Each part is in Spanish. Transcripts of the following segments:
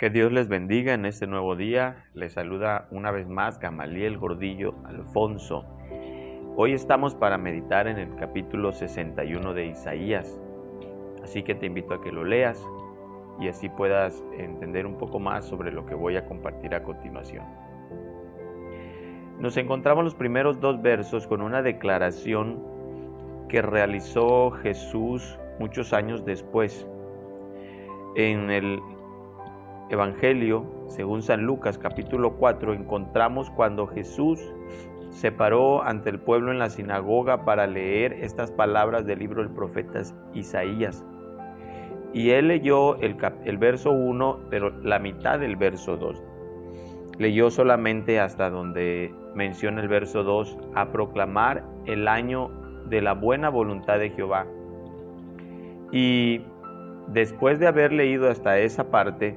Que Dios les bendiga en este nuevo día. Les saluda una vez más Gamaliel Gordillo Alfonso. Hoy estamos para meditar en el capítulo 61 de Isaías. Así que te invito a que lo leas y así puedas entender un poco más sobre lo que voy a compartir a continuación. Nos encontramos los primeros dos versos con una declaración que realizó Jesús muchos años después. En el Evangelio, según San Lucas capítulo 4, encontramos cuando Jesús se paró ante el pueblo en la sinagoga para leer estas palabras del libro del profeta Isaías. Y él leyó el, verso 1, pero la mitad del verso 2. Leyó solamente hasta donde menciona el verso 2, a proclamar el año de la buena voluntad de Jehová. Y después de haber leído hasta esa parte,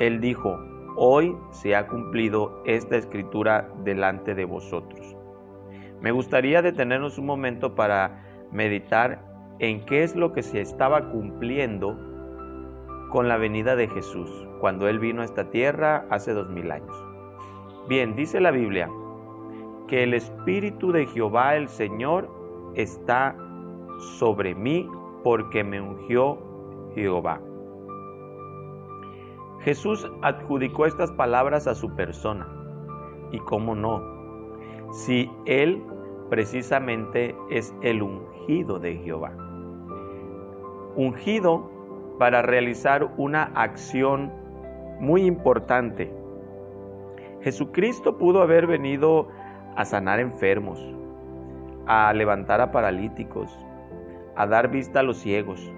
él dijo, hoy se ha cumplido esta escritura delante de vosotros. Me gustaría detenernos un momento para meditar en qué es lo que se estaba cumpliendo con la venida de Jesús, cuando Él vino a esta tierra hace dos mil años. Bien, dice la Biblia que el Espíritu de Jehová el Señor está sobre mí porque me ungió Jehová. Jesús adjudicó estas palabras a su persona. ¿Y cómo no? Si Él precisamente es el ungido de Jehová. Ungido para realizar una acción muy importante. Jesucristo pudo haber venido a sanar enfermos, a levantar a paralíticos, a dar vista a los ciegos,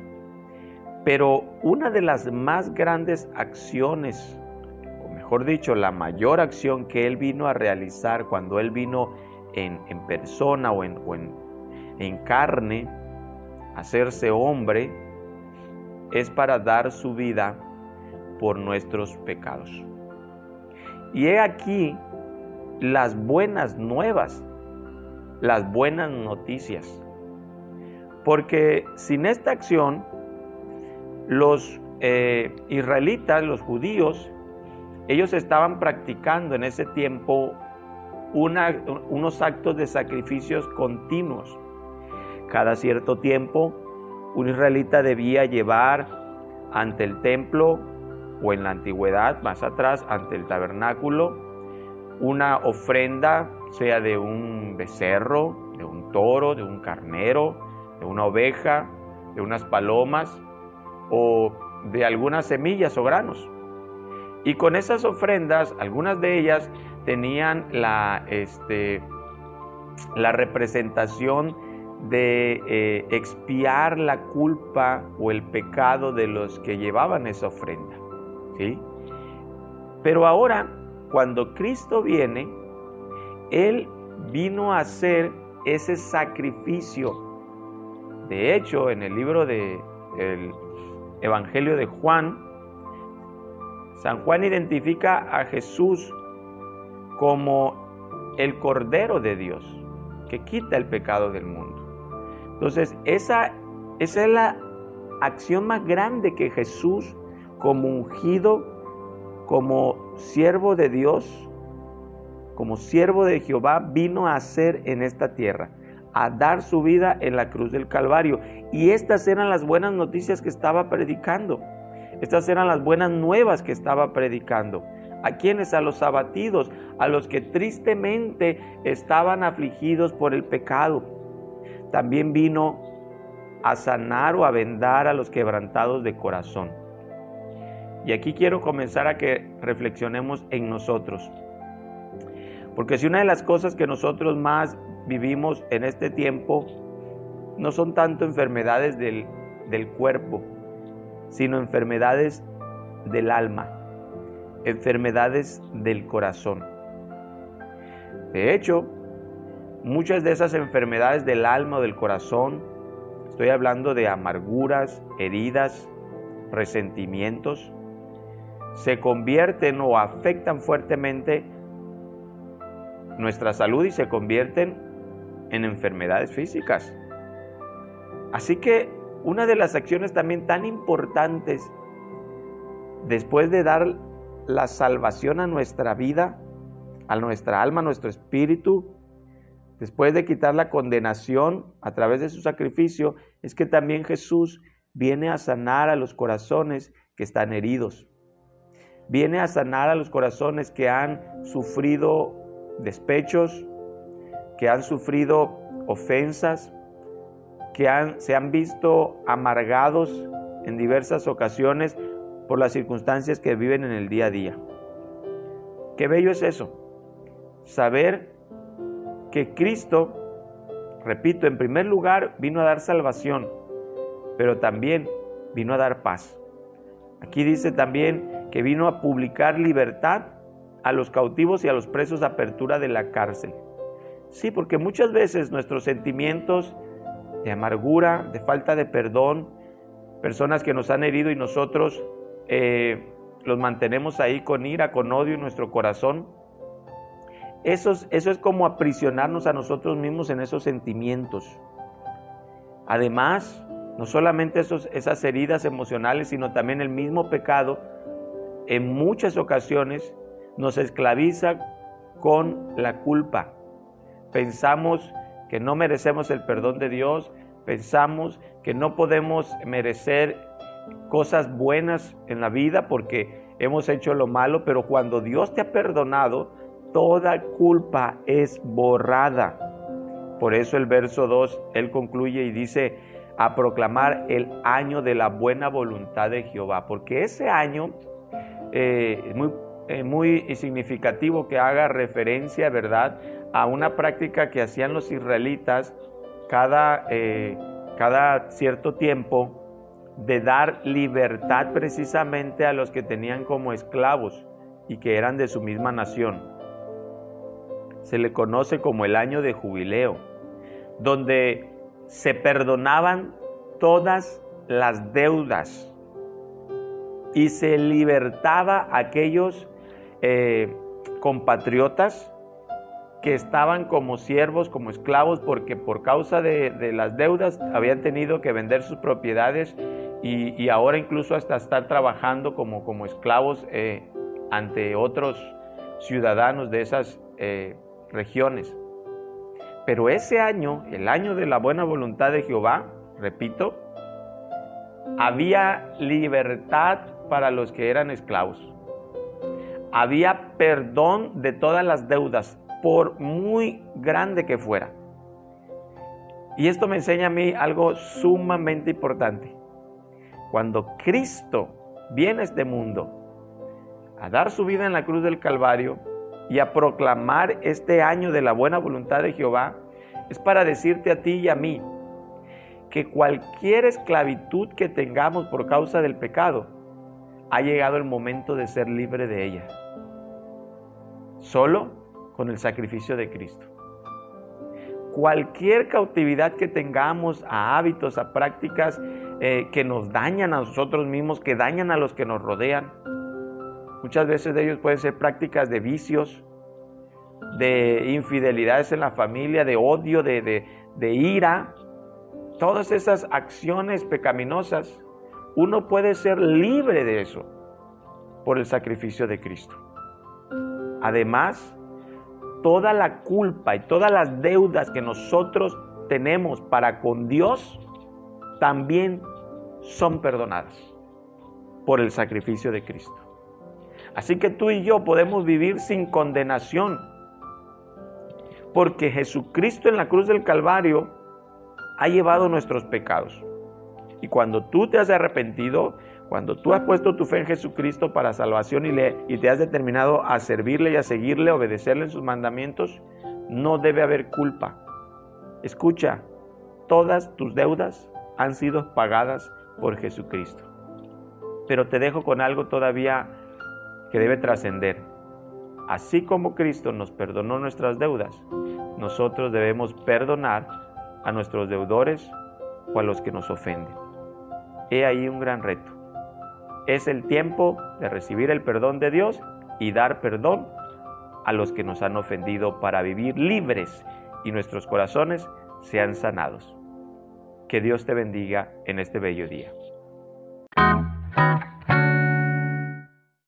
pero una de las más grandes acciones, o mejor dicho, la mayor acción que Él vino a realizar cuando Él vino en, persona o, en, en carne, hacerse hombre, es para dar su vida por nuestros pecados. Y he aquí las buenas nuevas, las buenas noticias. Porque sin esta acción, los eh, israelitas, los judíos, ellos estaban practicando en ese tiempo unos actos de sacrificios continuos. Cada cierto tiempo, un israelita debía llevar ante el templo o en la antigüedad, más atrás, ante el tabernáculo, una ofrenda, sea de un becerro, de un toro, de un carnero, de una oveja, de unas palomas, o de algunas semillas o granos. Y con esas ofrendas, algunas de ellas tenían la, este, la representación de eh, expiar la culpa o el pecado de los que llevaban esa ofrenda. ¿sí? Pero ahora, cuando Cristo viene, Él vino a hacer ese sacrificio. De hecho, en el libro de el Evangelio de Juan, San Juan identifica a Jesús como el Cordero de Dios, que quita el pecado del mundo. Entonces, esa, esa es la acción más grande que Jesús, como ungido, como siervo de Dios, como siervo de Jehová, vino a hacer en esta tierra a dar su vida en la cruz del Calvario. Y estas eran las buenas noticias que estaba predicando. Estas eran las buenas nuevas que estaba predicando. ¿A quienes? A los abatidos, a los que tristemente estaban afligidos por el pecado. También vino a sanar o a vendar a los quebrantados de corazón. Y aquí quiero comenzar a que reflexionemos en nosotros. Porque si una de las cosas que nosotros más vivimos en este tiempo no son tanto enfermedades del, del cuerpo, sino enfermedades del alma, enfermedades del corazón. De hecho, muchas de esas enfermedades del alma o del corazón, estoy hablando de amarguras, heridas, resentimientos, se convierten o afectan fuertemente nuestra salud y se convierten en enfermedades físicas. Así que una de las acciones también tan importantes después de dar la salvación a nuestra vida, a nuestra alma, a nuestro espíritu, después de quitar la condenación a través de su sacrificio, es que también Jesús viene a sanar a los corazones que están heridos. Viene a sanar a los corazones que han sufrido despechos, que han sufrido ofensas, que se han visto amargados en diversas ocasiones por las circunstancias que viven en el día a día. Qué bello es eso, saber que Cristo, repito, en primer lugar vino a dar salvación, pero también vino a dar paz. Aquí dice también que vino a publicar libertad a los cautivos y a los presos apertura de la cárcel. Sí, porque muchas veces nuestros sentimientos de amargura, de falta de perdón, personas que nos han herido y nosotros eh, los mantenemos ahí con ira, con odio en nuestro corazón. Eso es, eso es como aprisionarnos a nosotros mismos en esos sentimientos. Además, no solamente esos, esas heridas emocionales, sino también el mismo pecado, en muchas ocasiones nos esclaviza con la culpa. Pensamos que no merecemos el perdón de Dios, pensamos que no podemos merecer cosas buenas en la vida porque hemos hecho lo malo, pero cuando Dios te ha perdonado, toda culpa es borrada. Por eso el verso 2, él concluye y dice, a proclamar el año de la buena voluntad de Jehová, porque ese año eh, es muy, eh, muy significativo que haga referencia, ¿verdad?, a una práctica que hacían los israelitas cada, eh, cada cierto tiempo de dar libertad precisamente a los que tenían como esclavos y que eran de su misma nación. Se le conoce como el año de jubileo, donde se perdonaban todas las deudas y se libertaba a aquellos eh, compatriotas que estaban como siervos, como esclavos, porque por causa de, las deudas habían tenido que vender sus propiedades y, ahora incluso hasta estar trabajando como, como esclavos eh, ante otros ciudadanos de esas eh, regiones. Pero ese año, el año de la buena voluntad de Jehová, repito, había libertad para los que eran esclavos. Había perdón de todas las deudas, por muy grande que fuera. Y esto me enseña a mí algo sumamente importante. Cuando Cristo viene a este mundo a dar su vida en la cruz del Calvario y a proclamar este año de la buena voluntad de Jehová, es para decirte a ti y a mí que cualquier esclavitud que tengamos por causa del pecado, ha llegado el momento de ser libre de ella. Solo con el sacrificio de Cristo. Cualquier cautividad que tengamos a hábitos, a prácticas eh, que nos dañan a nosotros mismos, que dañan a los que nos rodean, muchas veces de ellos pueden ser prácticas de vicios, de infidelidades en la familia, de odio, de, de ira, todas esas acciones pecaminosas, uno puede ser libre de eso por el sacrificio de Cristo. Además, toda la culpa y todas las deudas que nosotros tenemos para con Dios también son perdonadas por el sacrificio de Cristo. Así que tú y yo podemos vivir sin condenación, porque Jesucristo en la cruz del Calvario ha llevado nuestros pecados. Y cuando tú te has arrepentido, cuando tú has puesto tu fe en Jesucristo para salvación y, le, y te has determinado a servirle y a seguirle, obedecerle en sus mandamientos, no debe haber culpa. Escucha, todas tus deudas han sido pagadas por Jesucristo. Pero te dejo con algo todavía que debe trascender. Así como Cristo nos perdonó nuestras deudas, nosotros debemos perdonar a nuestros deudores o a los que nos ofenden. He ahí un gran reto. Es el tiempo de recibir el perdón de Dios y dar perdón a los que nos han ofendido para vivir libres y nuestros corazones sean sanados. Que Dios te bendiga en este bello día.